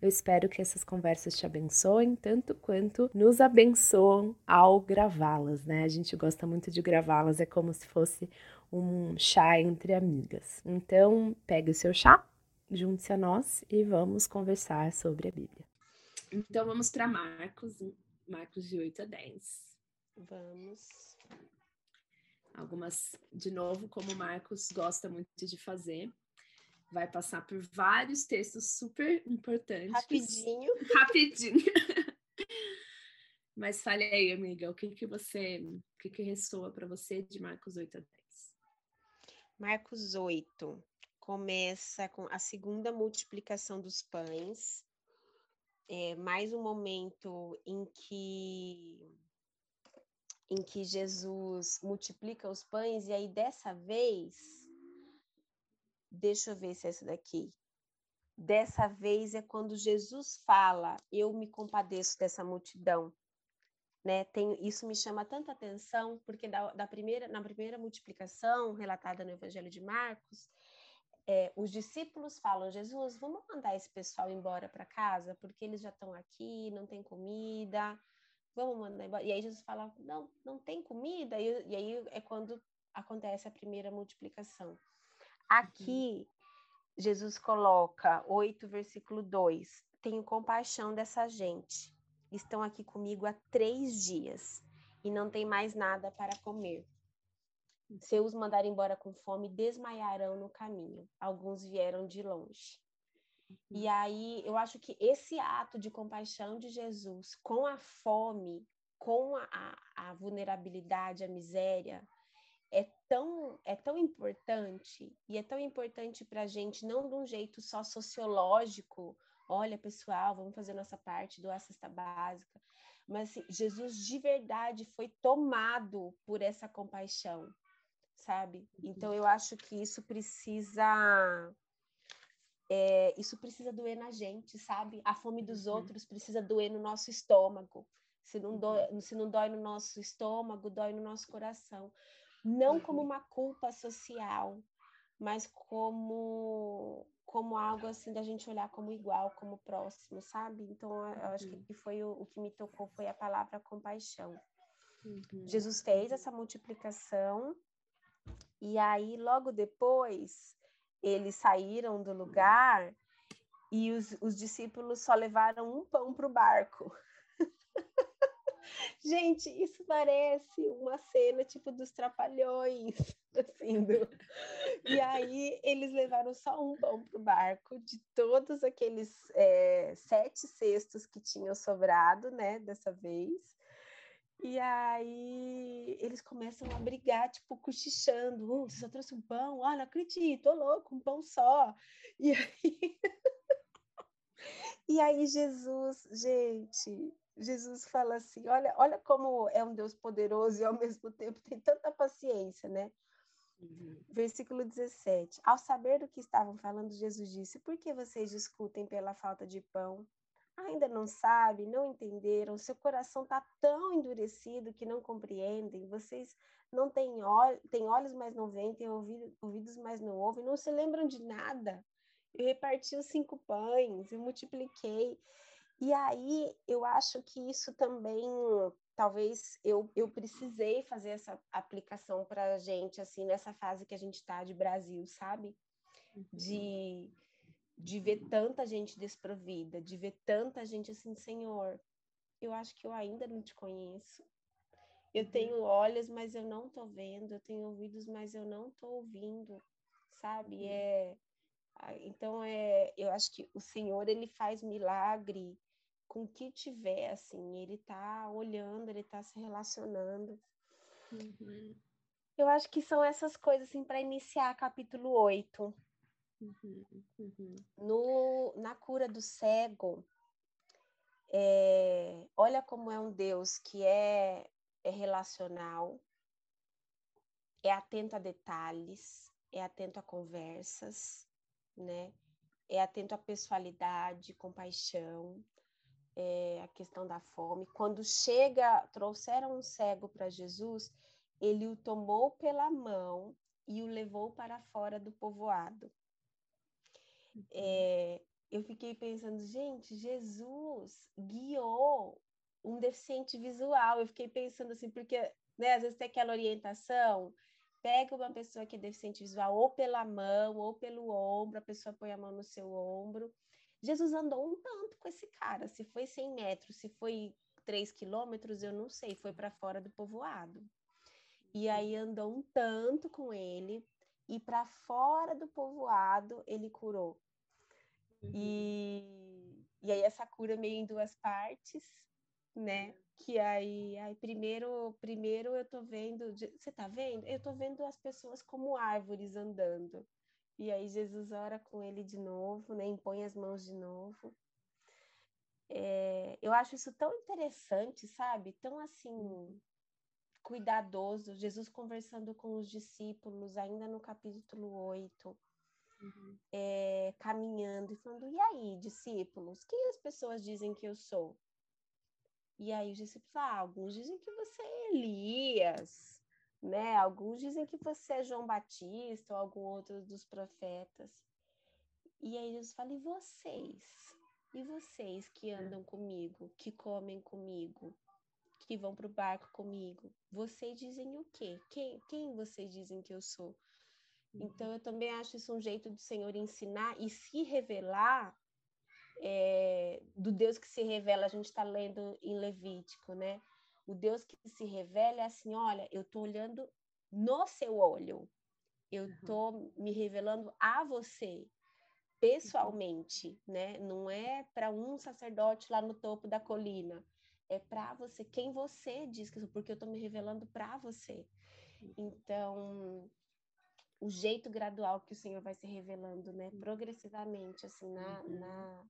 Eu espero que essas conversas te abençoem tanto quanto nos abençoam ao gravá-las, né? A gente gosta muito de gravá-las, é como se fosse um chá entre amigas. Então, pegue o seu chá, junte-se a nós e vamos conversar sobre a Bíblia. Então, vamos para Marcos, Marcos de 8 a 10. Vamos. Algumas, de novo, como o Marcos gosta muito de fazer, vai passar por vários textos super importantes. Rapidinho. Rapidinho. Mas fale aí, amiga, o que que você, o que que ressoa para você de Marcos 8 a 10? Marcos 8 começa com a segunda multiplicação dos pães. É mais um momento em que em que Jesus multiplica os pães, e aí dessa vez, deixa eu ver se é essa daqui. Dessa vez é quando Jesus fala: Eu me compadeço dessa multidão. Né? Tem, isso me chama tanta atenção, porque da, da primeira, na primeira multiplicação, relatada no Evangelho de Marcos, é, os discípulos falam: Jesus, vamos mandar esse pessoal embora para casa, porque eles já estão aqui, não tem comida vamos mandar embora. E aí Jesus fala, não, não tem comida. E, e aí é quando acontece a primeira multiplicação. Aqui, uhum. Jesus coloca 8, versículo 2: Tenho compaixão dessa gente. Estão aqui comigo há três dias e não tem mais nada para comer. Se os mandar embora com fome, desmaiarão no caminho. Alguns vieram de longe. E uhum. aí eu acho que esse ato de compaixão de Jesus com a fome, com a, a vulnerabilidade, a miséria, é tão, é tão importante, e é tão importante para a gente, não de um jeito só sociológico, olha, pessoal, vamos fazer nossa parte, doar cesta básica, mas assim, Jesus de verdade foi tomado por essa compaixão, sabe? Então eu acho que isso precisa é, isso precisa doer na gente, sabe? A fome dos uhum. outros precisa doer no nosso estômago. Se não, uhum. se não dói no nosso estômago, dói no nosso coração. Não uhum. como uma culpa social, mas como como algo assim da gente olhar como igual, como próximo, sabe? Então, eu acho uhum. que foi o, o, que me tocou foi a palavra compaixão. Uhum. Jesus fez essa multiplicação e aí logo depois eles saíram do lugar e os, os discípulos só levaram um pão para o barco. Gente, isso parece uma cena tipo dos trapalhões, assim, do... e aí eles levaram só um pão para o barco de todos aqueles é, sete cestos que tinham sobrado, né, dessa vez. E aí eles começam a brigar, tipo, cochichando. Oh, você só trouxe um pão? Ah, não acredito, tô louco, um pão só. E aí... e aí Jesus, gente, Jesus fala assim, olha, olha como é um Deus poderoso e ao mesmo tempo tem tanta paciência, né? Uhum. Versículo 17. Ao saber do que estavam falando, Jesus disse: Por que vocês discutem pela falta de pão? ainda não sabem, não entenderam, seu coração está tão endurecido que não compreendem, vocês não têm, olhos, têm olhos, mas não veem, têm ouvidos, mas não ouvem, não se lembram de nada. Eu reparti os cinco pães, eu multipliquei. E aí eu acho que isso também, talvez eu, eu precisei fazer essa aplicação para a gente, assim, nessa fase que a gente está de Brasil, sabe? Uhum. De de ver tanta gente desprovida, de ver tanta gente assim, Senhor, eu acho que eu ainda não te conheço. Eu uhum. tenho olhos, mas eu não tô vendo, eu tenho ouvidos, mas eu não tô ouvindo, sabe? Uhum. É então é, eu acho que o Senhor ele faz milagre com o que tiver, assim, ele tá olhando, ele tá se relacionando. Uhum. Eu acho que são essas coisas assim para iniciar capítulo 8. Uhum, uhum. No, na cura do cego, é, olha como é um Deus que é é relacional, é atento a detalhes, é atento a conversas, né? É atento à pessoalidade, compaixão, é, a questão da fome. Quando chega, trouxeram um cego para Jesus, ele o tomou pela mão e o levou para fora do povoado. É, eu fiquei pensando, gente, Jesus guiou um deficiente visual. Eu fiquei pensando assim, porque né, às vezes tem aquela orientação, pega uma pessoa que é deficiente visual ou pela mão ou pelo ombro, a pessoa põe a mão no seu ombro. Jesus andou um tanto com esse cara, se foi 100 metros, se foi 3 quilômetros, eu não sei, foi para fora do povoado. E aí andou um tanto com ele, e para fora do povoado ele curou. Uhum. E, e aí essa cura meio em duas partes, né? Que aí, aí primeiro, primeiro eu tô vendo, você tá vendo? Eu tô vendo as pessoas como árvores andando. E aí Jesus ora com ele de novo, né? Impõe as mãos de novo. É, eu acho isso tão interessante, sabe? Tão assim cuidadoso. Jesus conversando com os discípulos, ainda no capítulo 8 uhum. é, caminhando e falando: e aí, discípulos, quem as pessoas dizem que eu sou? E aí os discípulos, ah, alguns dizem que você é Elias, né? Alguns dizem que você é João Batista ou algum outro dos profetas. E aí Jesus fala: e vocês? E vocês que andam comigo, que comem comigo, que vão para o barco comigo, vocês dizem o quê? Quem, quem vocês dizem que eu sou? Então, uhum. eu também acho isso um jeito do Senhor ensinar e se revelar é, do Deus que se revela. A gente está lendo em Levítico, né? O Deus que se revela é assim: olha, eu estou olhando no seu olho, eu estou uhum. me revelando a você pessoalmente, uhum. né? Não é para um sacerdote lá no topo da colina, é para você, quem você diz que eu sou, porque eu estou me revelando para você. Então, o jeito gradual que o Senhor vai se revelando, né? Progressivamente, assim, na, uhum. na,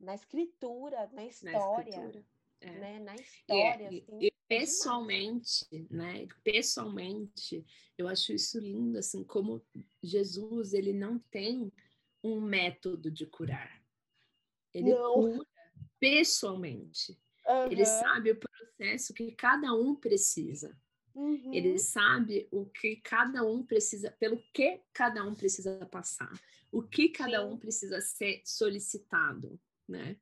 na, escritura, na história. Na escritura. É. Né? Na história. É, assim, e, pessoalmente, né? Pessoalmente, eu acho isso lindo, assim, como Jesus, ele não tem um método de curar. Ele não. cura pessoalmente. Uhum. Ele sabe o processo que cada um precisa. Uhum. Ele sabe o que cada um precisa, pelo que cada um precisa passar, o que cada Sim. um precisa ser solicitado, né?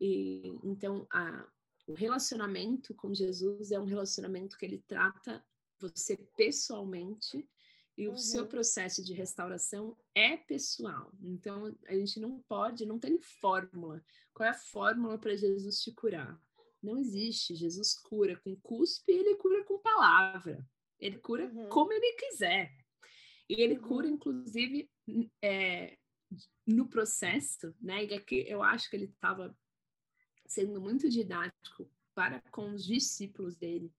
E então a, o relacionamento com Jesus é um relacionamento que ele trata você pessoalmente e o uhum. seu processo de restauração é pessoal. Então a gente não pode, não tem fórmula. Qual é a fórmula para Jesus te curar? Não existe. Jesus cura com cuspe, ele cura com palavra. Ele cura uhum. como ele quiser. E ele uhum. cura, inclusive, é, no processo, né? E aqui eu acho que ele estava sendo muito didático para com os discípulos dele,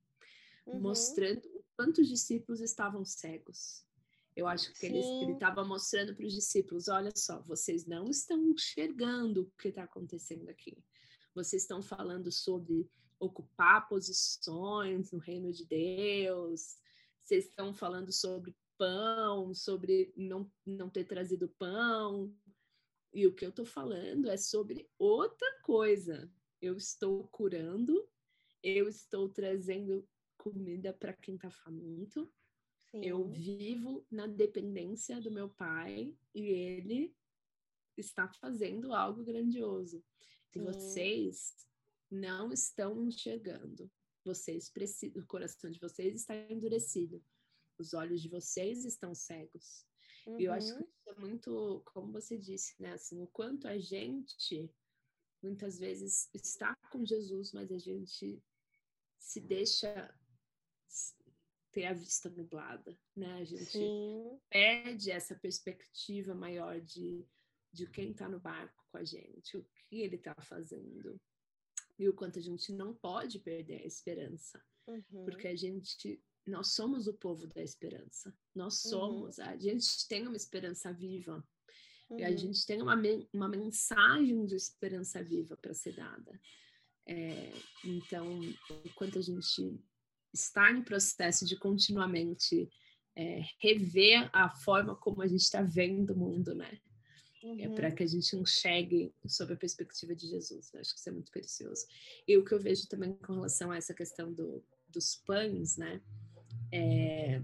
uhum. mostrando o quanto os discípulos estavam cegos. Eu acho que ele estava mostrando para os discípulos: olha só, vocês não estão enxergando o que está acontecendo aqui vocês estão falando sobre ocupar posições no reino de Deus, vocês estão falando sobre pão, sobre não, não ter trazido pão. E o que eu estou falando é sobre outra coisa. Eu estou curando, eu estou trazendo comida para quem está faminto. Sim. Eu vivo na dependência do meu pai e ele está fazendo algo grandioso. Sim. Vocês não estão enxergando. Vocês precisam, o coração de vocês está endurecido. Os olhos de vocês estão cegos. Uhum. E eu acho que uhum. isso é muito, como você disse, né? Assim, o quanto a gente muitas vezes está com Jesus, mas a gente se deixa ter a vista nublada, né? A gente Sim. perde essa perspectiva maior de, de quem está no barco com a gente, o que ele está fazendo e o quanto a gente não pode perder a esperança, uhum. porque a gente nós somos o povo da esperança, nós uhum. somos, uhum. a gente tem uma esperança viva uhum. e a uhum. gente tem uma, uma mensagem de esperança viva para ser dada. É, então, enquanto a gente estar em processo de continuamente é, rever a forma como a gente está vendo o mundo, né? Uhum. É para que a gente enxergue sob a perspectiva de Jesus. Eu acho que isso é muito precioso. E o que eu vejo também com relação a essa questão do, dos pães, né? É,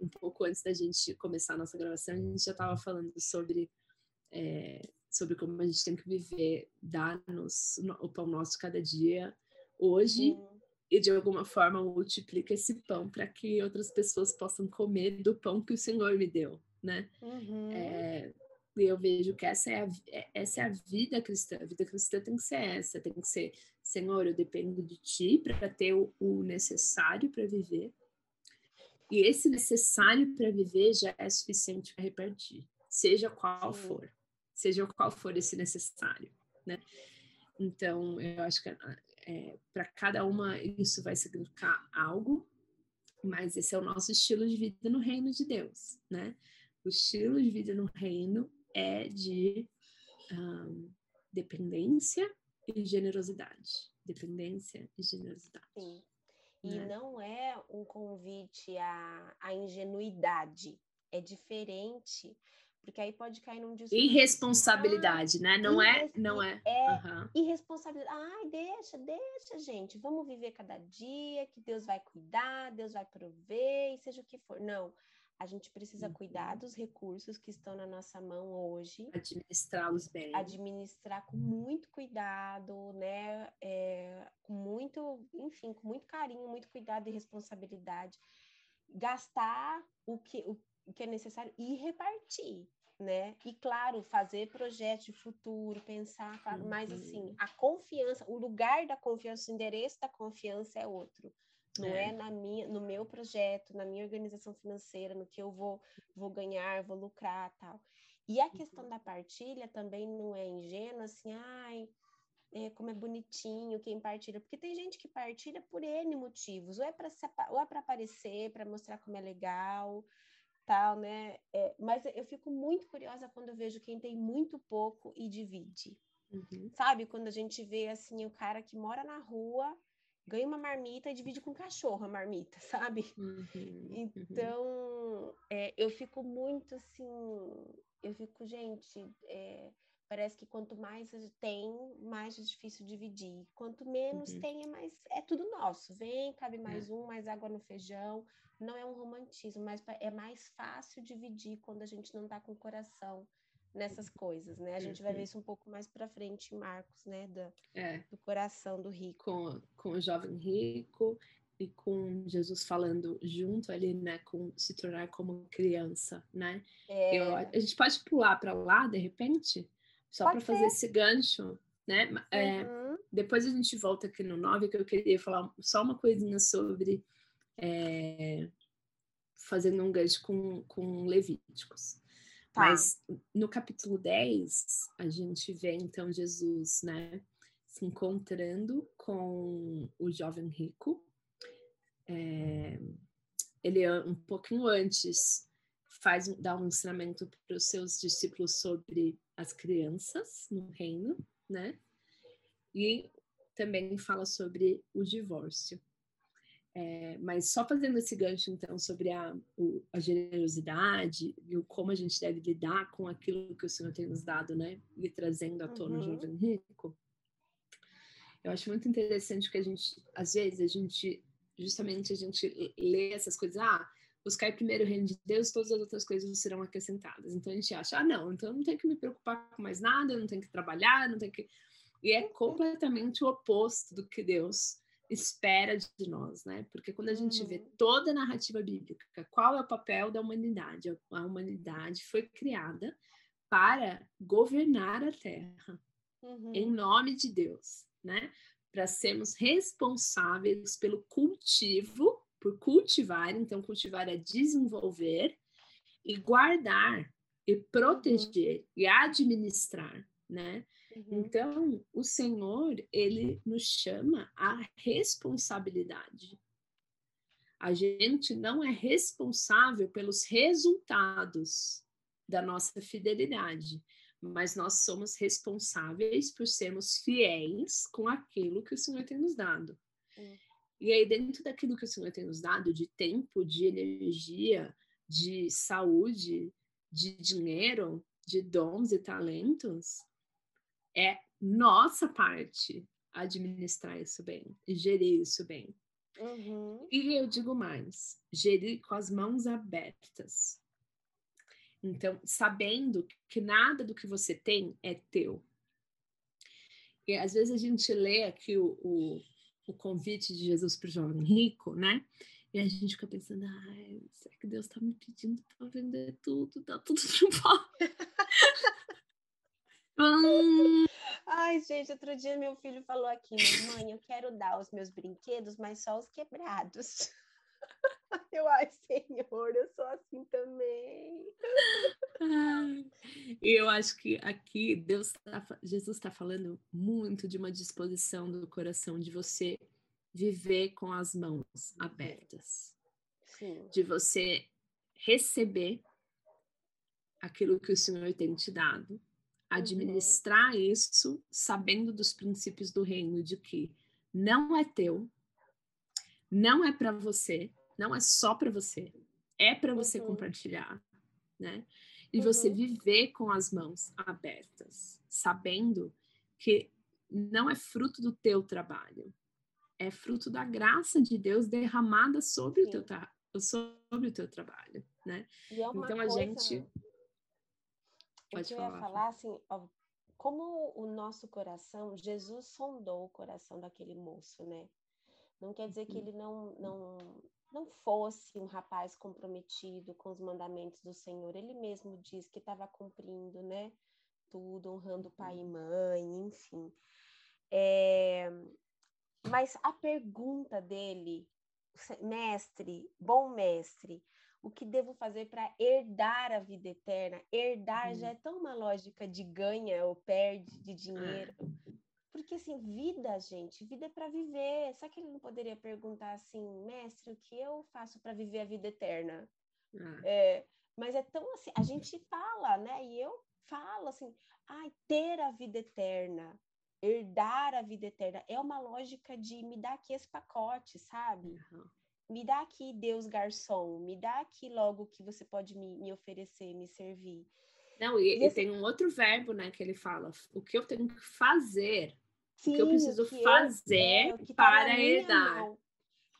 um pouco antes da gente começar a nossa gravação, a gente já estava falando sobre é, sobre como a gente tem que viver, dar-nos o pão nosso cada dia, hoje, uhum. e de alguma forma multiplica esse pão para que outras pessoas possam comer do pão que o Senhor me deu, né? Uhum. É, e eu vejo que essa é, a, é, essa é a vida cristã. A vida cristã tem que ser essa, tem que ser, Senhor, eu dependo de Ti para ter o, o necessário para viver. E esse necessário para viver já é suficiente para repartir, seja qual Sim. for, seja qual for esse necessário, né? Então, eu acho que é, para cada uma isso vai significar algo, mas esse é o nosso estilo de vida no reino de Deus, né? O estilo de vida no reino é de um, dependência e generosidade. Dependência e generosidade. Sim. E né? não é um convite à, à ingenuidade, é diferente porque aí pode cair num discurso. Irresponsabilidade, ah, né? Não é, não é. É uhum. irresponsabilidade. Ai, deixa, deixa, gente. Vamos viver cada dia, que Deus vai cuidar, Deus vai prover, e seja o que for. Não. A gente precisa uhum. cuidar dos recursos que estão na nossa mão hoje. Administrá-los bem. Administrar com muito cuidado, né? É, com muito, enfim, com muito carinho, muito cuidado e responsabilidade. Gastar o que, o, o que é necessário e repartir né? E claro, fazer projetos de futuro, pensar, claro, uhum. mas assim, a confiança, o lugar da confiança, o endereço da confiança é outro. Não é. é, na minha, no meu projeto, na minha organização financeira, no que eu vou, vou ganhar, vou lucrar, tal. E a questão uhum. da partilha também não é ingênua, assim, ai, é, como é bonitinho quem partilha, porque tem gente que partilha por N motivos, ou é para ou é para aparecer, para mostrar como é legal, tal, né? É, mas eu fico muito curiosa quando eu vejo quem tem muito pouco e divide. Uhum. Sabe? Quando a gente vê assim o cara que mora na rua, ganha uma marmita e divide com o cachorro a marmita, sabe? Uhum. uhum. Então, é, eu fico muito assim, eu fico, gente, é, parece que quanto mais tem, mais é difícil dividir. Quanto menos uhum. tem, é mais é tudo nosso. Vem, cabe mais é. um, mais água no feijão não é um romantismo, mas é mais fácil dividir quando a gente não está com o coração nessas coisas, né? A gente vai ver isso um pouco mais para frente Marcos, né? Do, é. do coração do rico. Com, com o jovem rico e com Jesus falando junto ali, né? Com se tornar como criança, né? É. Eu, a gente pode pular para lá, de repente? Só para fazer esse gancho, né? É, uhum. depois a gente volta aqui no 9, que eu queria falar só uma coisinha sobre é, fazendo um gancho com, com Levíticos. Tá. Mas no capítulo 10, a gente vê então Jesus, né, se encontrando com o jovem rico. É, ele um pouquinho antes faz dá um ensinamento para os seus discípulos sobre as crianças no reino, né? E também fala sobre o divórcio. É, mas só fazendo esse gancho, então, sobre a, o, a generosidade e o, como a gente deve lidar com aquilo que o Senhor tem nos dado, né? E trazendo à tona uhum. o jovem rico. Eu acho muito interessante que a gente, às vezes, a gente, justamente, a gente lê essas coisas, ah, buscar primeiro o reino de Deus, todas as outras coisas serão acrescentadas. Então a gente acha, ah, não, então eu não tenho que me preocupar com mais nada, eu não tenho que trabalhar, não tenho que. E é completamente o oposto do que Deus espera de nós, né? Porque quando a gente vê uhum. toda a narrativa bíblica, qual é o papel da humanidade? A humanidade foi criada para governar a terra, uhum. em nome de Deus, né? Para sermos responsáveis pelo cultivo, por cultivar, então cultivar é desenvolver e guardar e proteger uhum. e administrar, né? Uhum. Então, o Senhor, ele nos chama à responsabilidade. A gente não é responsável pelos resultados da nossa fidelidade, mas nós somos responsáveis por sermos fiéis com aquilo que o Senhor tem nos dado. Uhum. E aí, dentro daquilo que o Senhor tem nos dado, de tempo, de energia, de saúde, de dinheiro, de dons e talentos, é nossa parte administrar isso bem e gerir isso bem. Uhum. E eu digo mais, gerir com as mãos abertas. Então, sabendo que nada do que você tem é teu. E às vezes a gente lê aqui o, o, o convite de Jesus para o jovem rico, né? E a gente fica pensando, ai, será que Deus está me pedindo para vender tudo, dar tudo de volta? hum, Ai, gente, outro dia meu filho falou aqui, mãe, eu quero dar os meus brinquedos, mas só os quebrados. Eu, ai, Senhor, eu sou assim também. E eu acho que aqui Deus tá, Jesus está falando muito de uma disposição do coração de você viver com as mãos abertas. Sim. De você receber aquilo que o Senhor tem te dado administrar uhum. isso sabendo dos princípios do reino de que não é teu, não é para você, não é só para você, é para você uhum. compartilhar, né? E uhum. você viver com as mãos abertas, sabendo que não é fruto do teu trabalho, é fruto da graça de Deus derramada sobre o teu sobre o teu trabalho, né? É então coisa... a gente Pode eu falar. ia falar assim, ó, como o nosso coração, Jesus sondou o coração daquele moço, né? Não quer dizer que uhum. ele não, não, não fosse um rapaz comprometido com os mandamentos do Senhor. Ele mesmo diz que estava cumprindo, né? Tudo, honrando pai e uhum. mãe, enfim. É... Mas a pergunta dele, mestre, bom mestre, o que devo fazer para herdar a vida eterna? Herdar já uhum. é tão uma lógica de ganha ou perde de dinheiro. Porque assim, vida, gente, vida é para viver. Será que ele não poderia perguntar assim, mestre, o que eu faço para viver a vida eterna? É. É, mas é tão assim, a gente fala, né? E eu falo assim, ai, ter a vida eterna, herdar a vida eterna, é uma lógica de me dar aqui esse pacote, sabe? Uhum me dá aqui, Deus garçom, me dá aqui logo o que você pode me, me oferecer, me servir. Não, e, e, tem um outro verbo, né, que ele fala, o que eu tenho que fazer, Sim, o que eu preciso que fazer eu, é, para tá herdar. Então,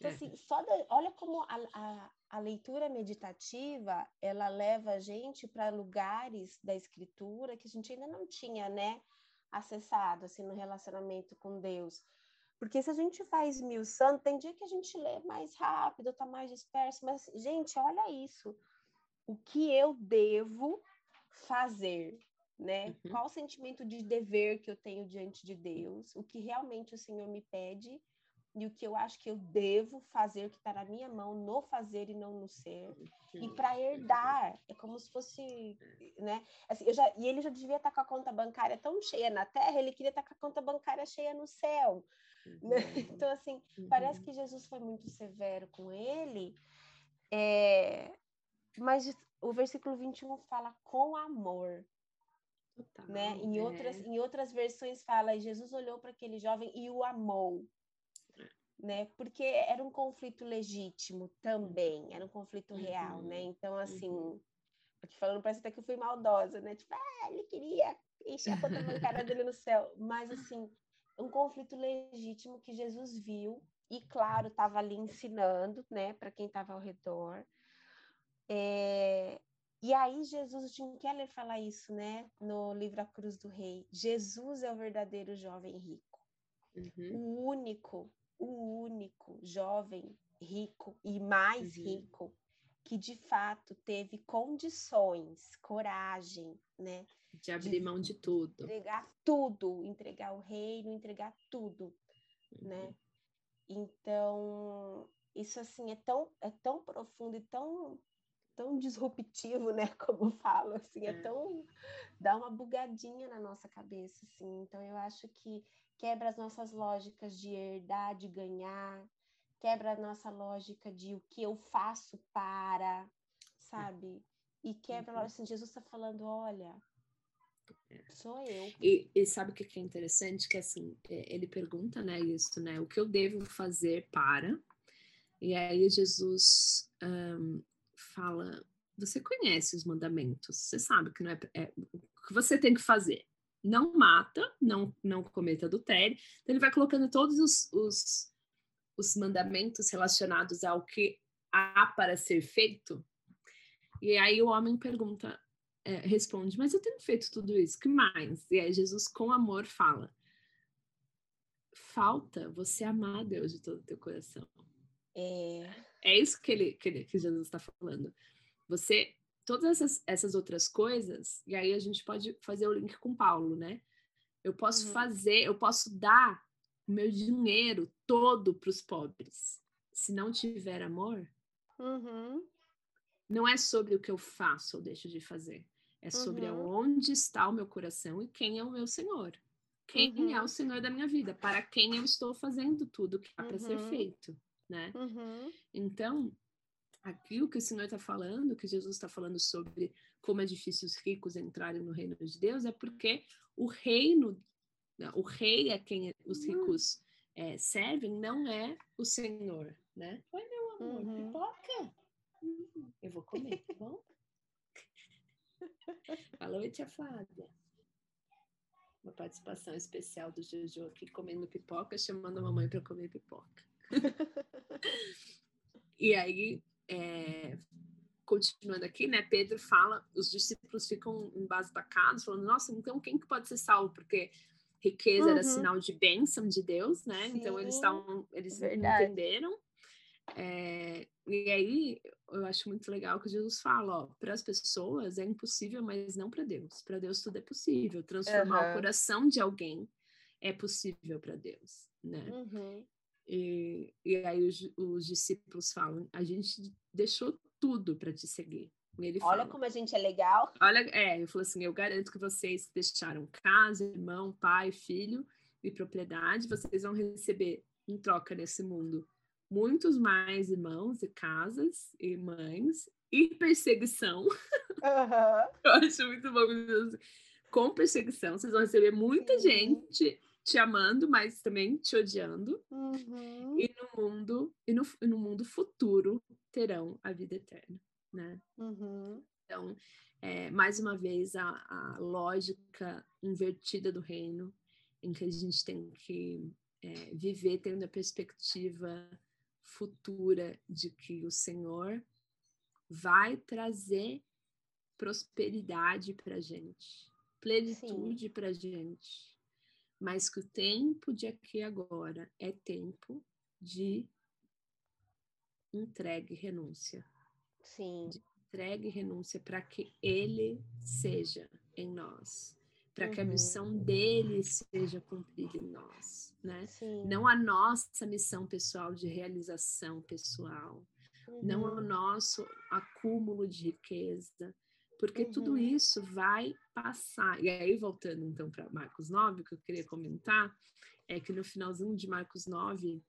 é. assim, só da, olha como a, a, a leitura meditativa, ela leva a gente para lugares da escritura que a gente ainda não tinha, né, acessado, assim, no relacionamento com Deus. Porque se a gente faz mil santos, tem dia que a gente lê mais rápido, tá mais disperso, mas, gente, olha isso. O que eu devo fazer, né? Uhum. Qual o sentimento de dever que eu tenho diante de Deus? O que realmente o Senhor me pede e o que eu acho que eu devo fazer, que está na minha mão, no fazer e não no ser. E para herdar, é como se fosse, né? Assim, eu já, e ele já devia estar tá com a conta bancária tão cheia na terra, ele queria estar tá com a conta bancária cheia no céu. Né? Então, assim, uhum. parece que Jesus foi muito severo com ele, é... mas o versículo 21 fala com amor. Total, né? Em, é. outras, em outras versões fala, Jesus olhou para aquele jovem e o amou. Né? Porque era um conflito legítimo também, era um conflito uhum. real, né? Então, assim, uhum. aqui falando, parece até que eu fui maldosa, né? Tipo, ah, ele queria encher a conta bancária dele no céu. Mas, assim, um conflito legítimo que Jesus viu e, claro, estava ali ensinando, né, para quem estava ao redor. É... E aí Jesus, o Tim Keller fala isso, né, no livro A Cruz do Rei. Jesus é o verdadeiro jovem rico, uhum. o único, o único jovem rico e mais uhum. rico que de fato teve condições, coragem, né, de abrir de mão de tudo. Entregar tudo, entregar o reino, entregar tudo, né? uhum. né? Então, isso assim é tão é tão profundo e tão tão disruptivo, né, como falo, assim, é, é tão dá uma bugadinha na nossa cabeça, assim. Então eu acho que quebra as nossas lógicas de herdar, de ganhar, quebra a nossa lógica de o que eu faço para, sabe? E quebra, uhum. assim, Jesus está falando, olha, Sou eu. E, e sabe o que é interessante? Que assim, é, ele pergunta, né, isso, né? O que eu devo fazer para? E aí Jesus um, fala, você conhece os mandamentos, você sabe que não é, é, o que você tem que fazer. Não mata, não, não cometa adultério. Então ele vai colocando todos os, os, os mandamentos relacionados ao que há para ser feito. E aí o homem pergunta, é, responde, mas eu tenho feito tudo isso, que mais? E aí Jesus, com amor, fala: falta você amar Deus de todo o teu coração. É, é isso que, ele, que, ele, que Jesus está falando. Você, todas essas, essas outras coisas, e aí a gente pode fazer o link com Paulo, né? Eu posso uhum. fazer, eu posso dar o meu dinheiro todo para os pobres. Se não tiver amor, uhum. não é sobre o que eu faço ou deixo de fazer. É sobre uhum. onde está o meu coração e quem é o meu Senhor. Quem uhum. é o Senhor da minha vida? Para quem eu estou fazendo tudo que há para ser Uhum. feito, né? Uhum. Então, aqui o que o Senhor está falando, que Jesus está falando sobre como é difícil os ricos entrarem no reino de Deus, é porque o reino, né, o rei a quem os Hum. ricos eh, servem não é o Senhor, né? Oi, meu amor, Uhum. pipoca? Eu vou comer, tá bom? Alô, tia Flávia. Uma participação especial do Jojo aqui comendo pipoca, chamando a mamãe para comer pipoca. e aí, é, continuando aqui, né? Pedro fala, os discípulos ficam embasbacados, falando: Nossa, então quem que pode ser salvo? Porque riqueza era Uhum. sinal de bênção de Deus, né? Então eles Sim, estavam, eles não verdade. entenderam. É, e aí eu acho muito legal que Jesus fala, ó, para as pessoas é impossível, mas não para Deus. Para Deus tudo é possível. Transformar o Aham. coração de alguém é possível para Deus, né? Uhum. E, e aí os, os discípulos falam, a gente deixou tudo para te seguir. Ele Olha fala, como a gente é legal. olha, é, eu falo assim, eu garanto que vocês deixaram casa, irmão, pai, filho e propriedade, vocês vão receber em troca nesse mundo muitos mais irmãos e casas e mães e perseguição. Aham. Eu acho muito bom. Com perseguição, vocês vão receber muita Sim. gente te amando, mas também te odiando. Uhum. E no mundo e no, e no mundo futuro terão a vida eterna, né? Uhum. Então, é, mais uma vez, a, a lógica invertida do reino, em que a gente tem que é, viver tendo a perspectiva futura de que o Senhor vai trazer prosperidade para a gente, plenitude para a gente, mas que o tempo de aqui e agora é tempo de entrega e renúncia Sim. entrega e renúncia para que Ele seja em nós, para que a Uhum. missão dele seja cumprida em nós, né? Sim. Não a nossa missão pessoal de realização pessoal, não o Uhum. nosso acúmulo de riqueza, porque tudo Uhum. isso vai passar. E aí, voltando então para Marcos 9, o que eu queria comentar é que no finalzinho de Marcos 9,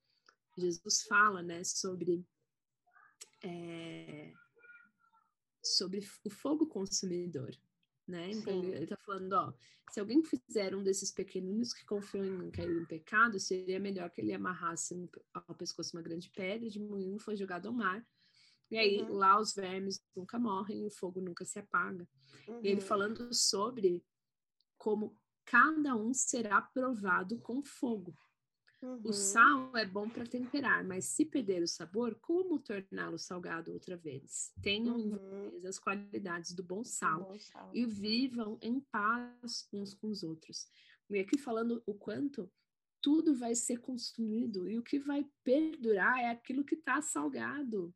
Jesus fala, né, sobre é, sobre o fogo consumidor, né? Então Sim. ele está falando, ó, se alguém fizer um desses pequeninos que confiam em cair em pecado, seria melhor que ele amarrasse ao pescoço uma grande pedra de moinho foi jogado ao mar. E aí Uhum. lá os vermes nunca morrem o fogo nunca se apaga. E ele Uhum. falando sobre como cada um será provado com fogo. O Uhum. sal é bom para temperar, mas se perder o sabor, como torná-lo salgado outra vez? Tenham em Uhum. vocês as qualidades do bom sal Bom sal. e vivam em paz uns com os outros. E aqui falando o quanto tudo vai ser consumido e o que vai perdurar é aquilo que está salgado,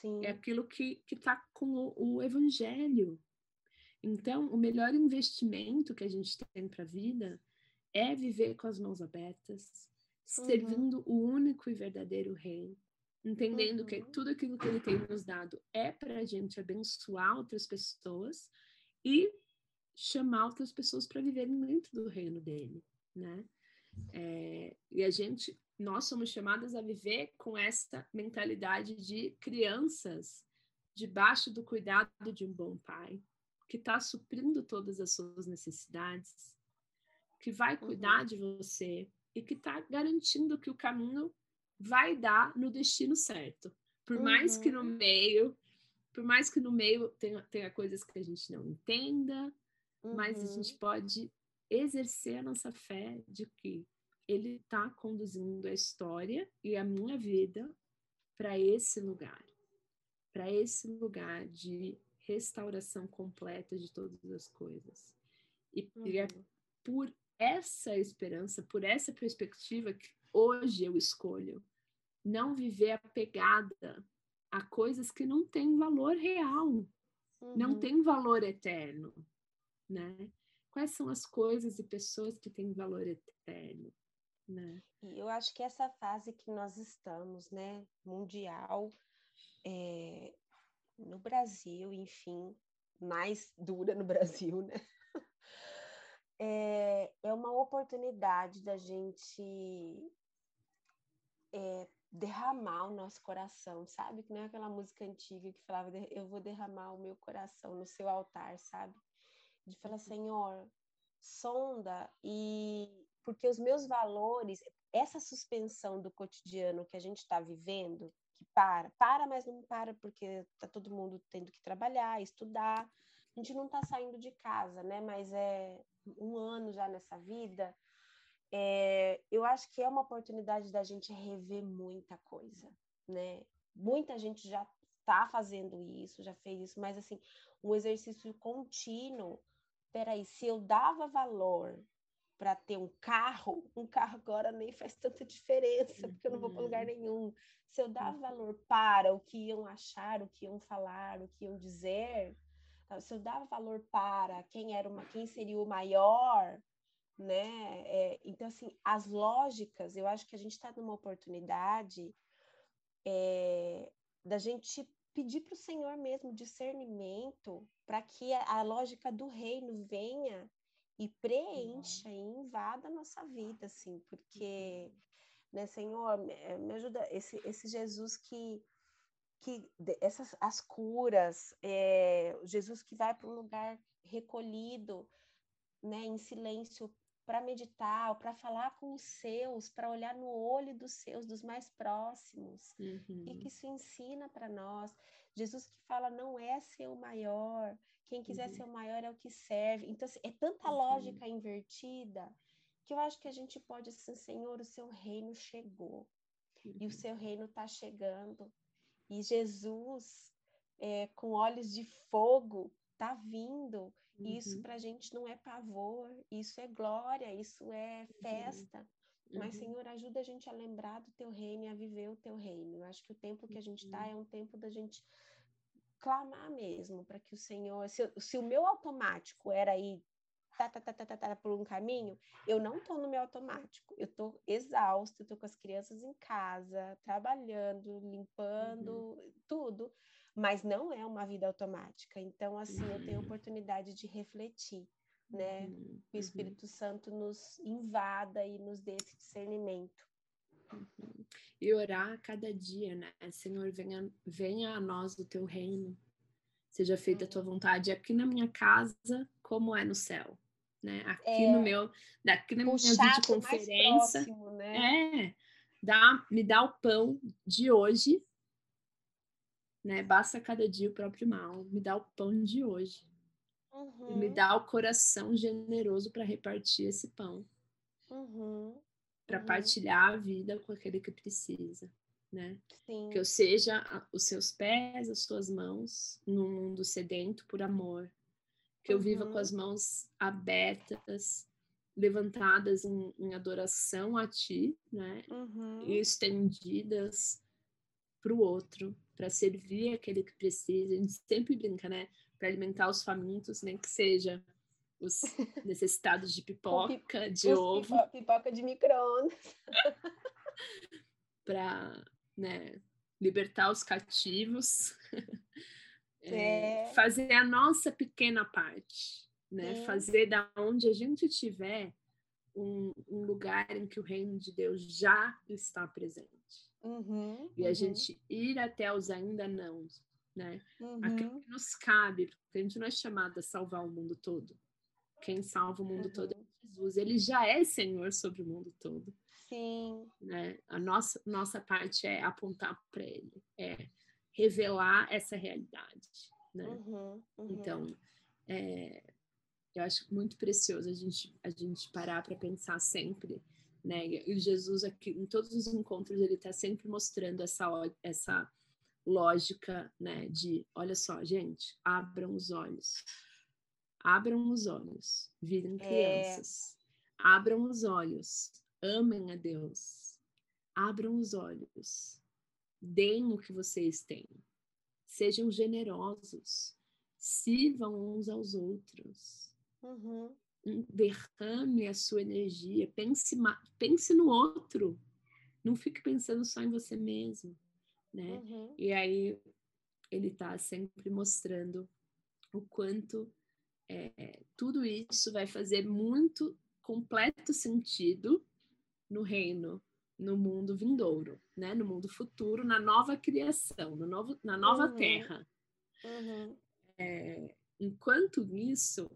Sim. é aquilo que está com o, o evangelho. Então, o melhor investimento que a gente tem para a vida é viver com as mãos abertas, Uhum. servindo o único e verdadeiro Rei, entendendo que Uhum. tudo aquilo que Ele tem nos dado é para a gente abençoar outras pessoas e chamar outras pessoas para viverem dentro do reino dele, né? É, e a gente, nós somos chamadas a viver com essa mentalidade de crianças debaixo do cuidado de um bom pai, que está suprindo todas as suas necessidades, que vai cuidar uhum. de você e que está garantindo que o caminho vai dar no destino certo. Por uhum. mais que no uhum. meio, por mais que no meio tenha, tenha coisas que a gente não entenda, uhum. mas a gente uhum. pode exercer a nossa fé de que ele está conduzindo a história e a minha vida para esse lugar, para esse lugar de restauração completa de todas as coisas. E, é uhum. por essa esperança, por essa perspectiva que hoje eu escolho não viver apegada a coisas que não têm valor real, uhum. não têm valor eterno, né? Quais são as coisas e pessoas que têm valor eterno, né? E eu acho que essa fase que nós estamos, né, mundial, é, no Brasil, enfim, mais dura no Brasil, né? É, é uma oportunidade da gente é, derramar o nosso coração, sabe? Que não é aquela música antiga que falava, eu vou derramar o meu coração no seu altar, sabe? De falar, uhum. Senhor, sonda e porque os meus valores, essa suspensão do cotidiano que a gente está vivendo, que para, para, mas não para porque está todo mundo tendo que trabalhar, estudar. A gente não está saindo de casa, né? Mas é um ano já nessa vida é, eu acho que é uma oportunidade da gente rever muita coisa, né? Muita gente já está fazendo isso, já fez isso, mas assim, um exercício contínuo. Peraí, se eu dava valor para ter um carro, um carro agora nem faz tanta diferença, porque eu não vou para lugar uhum. nenhum. Se eu dava valor para o que iam achar, o que iam falar, o que iam dizer, se eu dava valor para quem era uma, quem seria o maior, né? É, então, assim, as lógicas, eu acho que a gente está numa oportunidade é, da gente pedir para o Senhor mesmo discernimento para que a, a, lógica do reino venha e preencha e invada a nossa vida, assim, porque, né, Senhor, me ajuda, esse, esse Jesus que que essas as curas, é, Jesus que vai para um lugar recolhido, né, em silêncio para meditar, para falar com os seus, para olhar no olho dos seus, dos mais próximos. Uhum. E que isso ensina para nós. Jesus que fala, não é ser o maior, quem quiser uhum. ser o maior é o que serve. Então, assim, é tanta uhum. lógica invertida que eu acho que a gente pode assim, Senhor, o seu reino chegou. E o uhum. seu reino está chegando. E Jesus, é, com olhos de fogo, está vindo Uhum. Isso para a gente não é pavor, isso é glória, isso é uhum. festa. Uhum. Mas, Senhor, ajuda a gente a lembrar do teu reino e a viver o teu reino. Eu acho que o tempo que a gente está uhum. é um tempo da gente clamar mesmo para que o Senhor. Se, se, o meu automático era ir tá, tá, tá, tá, tá, tá, por um caminho, eu não estou no meu automático. Eu estou exausta, estou com as crianças em casa, trabalhando, limpando, uhum. tudo mas não é uma vida automática. Então, assim, uhum. eu tenho a uhum. oportunidade de refletir, né? Uhum. Que o Espírito uhum. Santo nos invada e nos dê esse discernimento. Uhum. E orar a cada dia, né? Senhor, venha, venha a nós o teu reino, seja feita a tua vontade aqui na minha casa, como é no céu. Né? Aqui é, no meu, daqui na minha videoconferência, próximo, né? é, dá, me dá o pão de hoje né? Basta cada dia o próprio mal, me dá o pão de hoje. Uhum. Me dá o coração generoso para repartir esse pão. Uhum. Para uhum. partilhar a vida com aquele que precisa, né? Sim. Que eu seja os seus pés, as suas mãos no mundo sedento por amor. Que eu viva com uhum. as mãos abertas, levantadas em, em adoração a ti, né? Uhum. E estendidas para o outro, para servir aquele que precisa. A gente sempre brinca, né? Para alimentar os famintos, nem que seja os necessitados de pipoca, de os ovo. Pipoca, pipoca de micro-ondas. para né, libertar os cativos. É, é. Fazer a nossa pequena parte, né? Fazer da onde a gente estiver um, um lugar em que o reino de Deus já está presente. Uhum, e a uhum. gente ir até os ainda não, né? Uhum. Aquilo que nos cabe, porque a gente não é chamado a salvar o mundo todo. Quem salva o mundo uhum. todo é Jesus. Ele já é Senhor sobre o mundo todo. Sim. Né? A nossa, nossa parte é apontar para Ele, é revelar essa realidade. Né? Uhum, uhum. Então, é, eu acho muito precioso a gente, a gente parar para pensar sempre. Né? E Jesus, aqui, em todos os encontros, ele está sempre mostrando essa, essa lógica né, de: olha só, gente, abram os olhos. Abram os olhos, virem é. crianças. É... Abram os olhos, amem a Deus. Abram os olhos, deem o que vocês têm. Sejam generosos, sirvam uns aos outros. Uhum. Derrame a sua energia, pense, pense no outro. Não fique pensando só em você mesmo, né? Uhum. E aí ele está sempre mostrando o quanto é, tudo isso vai fazer muito completo sentido no reino, no mundo vindouro, né? No mundo futuro, na nova criação, no novo, na nova uhum. terra. Uhum. É, enquanto isso,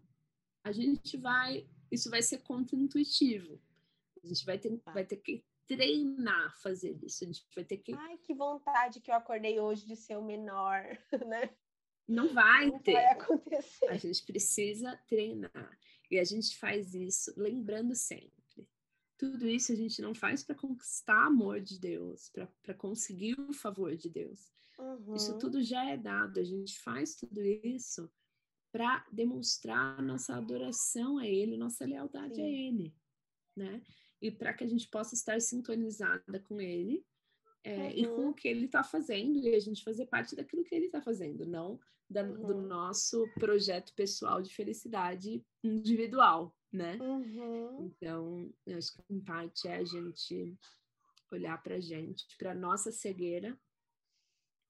a gente vai, isso vai ser contra-intuitivo. A gente vai ter, vai ter que treinar fazer isso. A gente vai ter que. Ai, que vontade que eu acordei hoje de ser o menor, né? Não vai Não ter. Vai acontecer. A gente precisa treinar. E a gente faz isso lembrando sempre. Tudo isso a gente não faz para conquistar amor de Deus, para conseguir o favor de Deus. Uhum. Isso tudo já é dado. A gente faz tudo isso para demonstrar nossa adoração a Ele, nossa lealdade Sim. a Ele, né? E para que a gente possa estar sintonizada com Ele é, uhum. e com o que Ele está fazendo e a gente fazer parte daquilo que Ele está fazendo, não da, uhum. do nosso projeto pessoal de felicidade individual, né? Uhum. Então, eu acho que em parte é a gente olhar para a gente, para nossa cegueira.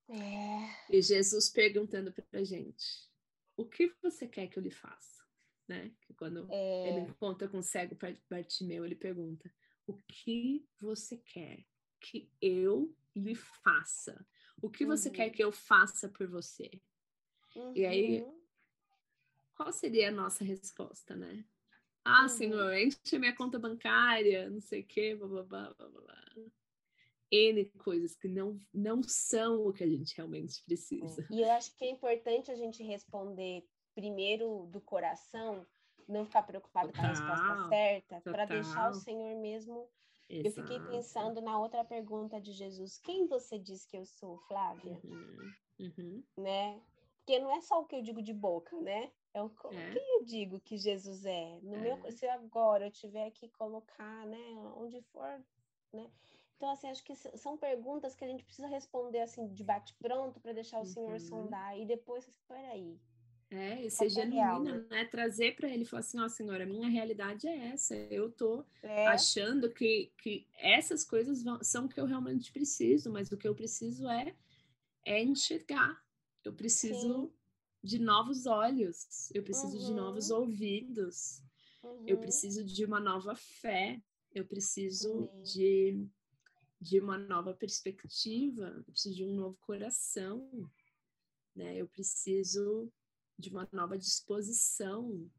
É. E Jesus perguntando para a gente: o que você quer que eu lhe faça? Né? Que quando é... ele encontra com o cego Bartimeu, ele pergunta: o que você quer que eu lhe faça? O que você quer uhum. que eu faça por você? Uhum. E aí, uhum. qual seria a nossa resposta, né? Ah, uhum. senhor, enche minha conta bancária, não sei o quê, blá, blá, blá, blá, blá. N coisas que não, não são o que a gente realmente precisa. E eu acho que é importante a gente responder primeiro do coração, não ficar preocupado total, com a resposta certa, para deixar o Senhor mesmo. Exato. Eu fiquei pensando na outra pergunta de Jesus: quem você diz que eu sou, Flávia? Uhum, uhum. Né? Porque não é só o que eu digo de boca, né? É o é. que eu digo que Jesus é. No é. meu, se agora eu tiver que colocar, né, onde for, né? Então, assim, acho que são perguntas que a gente precisa responder, assim, de bate-pronto para deixar o uhum. Senhor sondar. E depois, peraí. É, e ser genuína, real, né? né? Trazer para ele e falar assim, ó, oh, senhora, a minha realidade é essa. Eu tô é. achando que, que essas coisas vão, são o que eu realmente preciso, mas o que eu preciso é, é enxergar. Eu preciso Sim. de novos olhos, eu preciso uhum. de novos uhum. ouvidos, uhum. eu preciso de uma nova fé, eu preciso de de uma nova perspectiva, eu preciso de um novo coração, né? Eu preciso de uma nova disposição,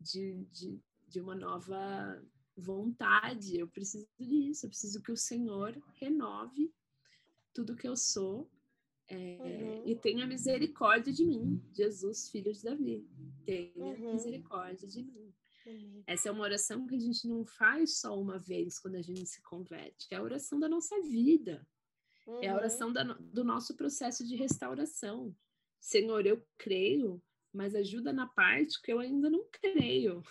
de, de, de uma nova vontade. Eu preciso disso, eu preciso que o Senhor renove tudo que eu sou é, uhum. e tenha misericórdia de mim, Jesus, filho de Davi. Tenha uhum. misericórdia de mim. Uhum. Essa é uma oração que a gente não faz só uma vez quando a gente se converte, é a oração da nossa vida, é a uhum. oração da, do nosso processo de restauração. Senhor, eu creio, mas ajuda na parte que eu ainda não creio.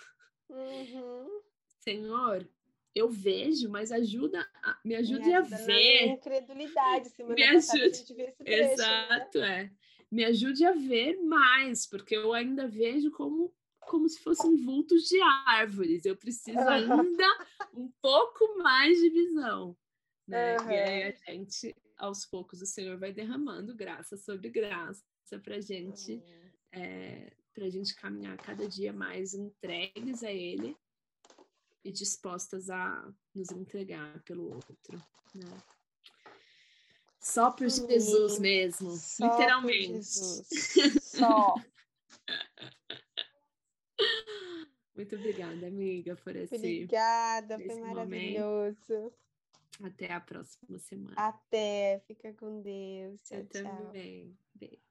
Uhum. Senhor, eu vejo, mas ajuda, a, me ajude me ajuda a ver. incredulidade, semana me ajude. Trecho, né? Exato, né? é. Me ajude a ver mais, porque eu ainda vejo como como se fossem vultos de árvores. Eu preciso ainda um pouco mais de visão. Né? Uhum. E aí a gente, aos poucos, o Senhor vai derramando graça sobre graça para gente, uhum. é, a gente caminhar cada dia mais entregues a Ele e dispostas a nos entregar pelo outro. Né? Só por Jesus mesmo, Só literalmente. Jesus. Só. Muito obrigada, amiga, por esse. Obrigada, foi esse momento. Até a próxima semana. Até, fica com Deus. Tchau, Você tchau. também. Beijo.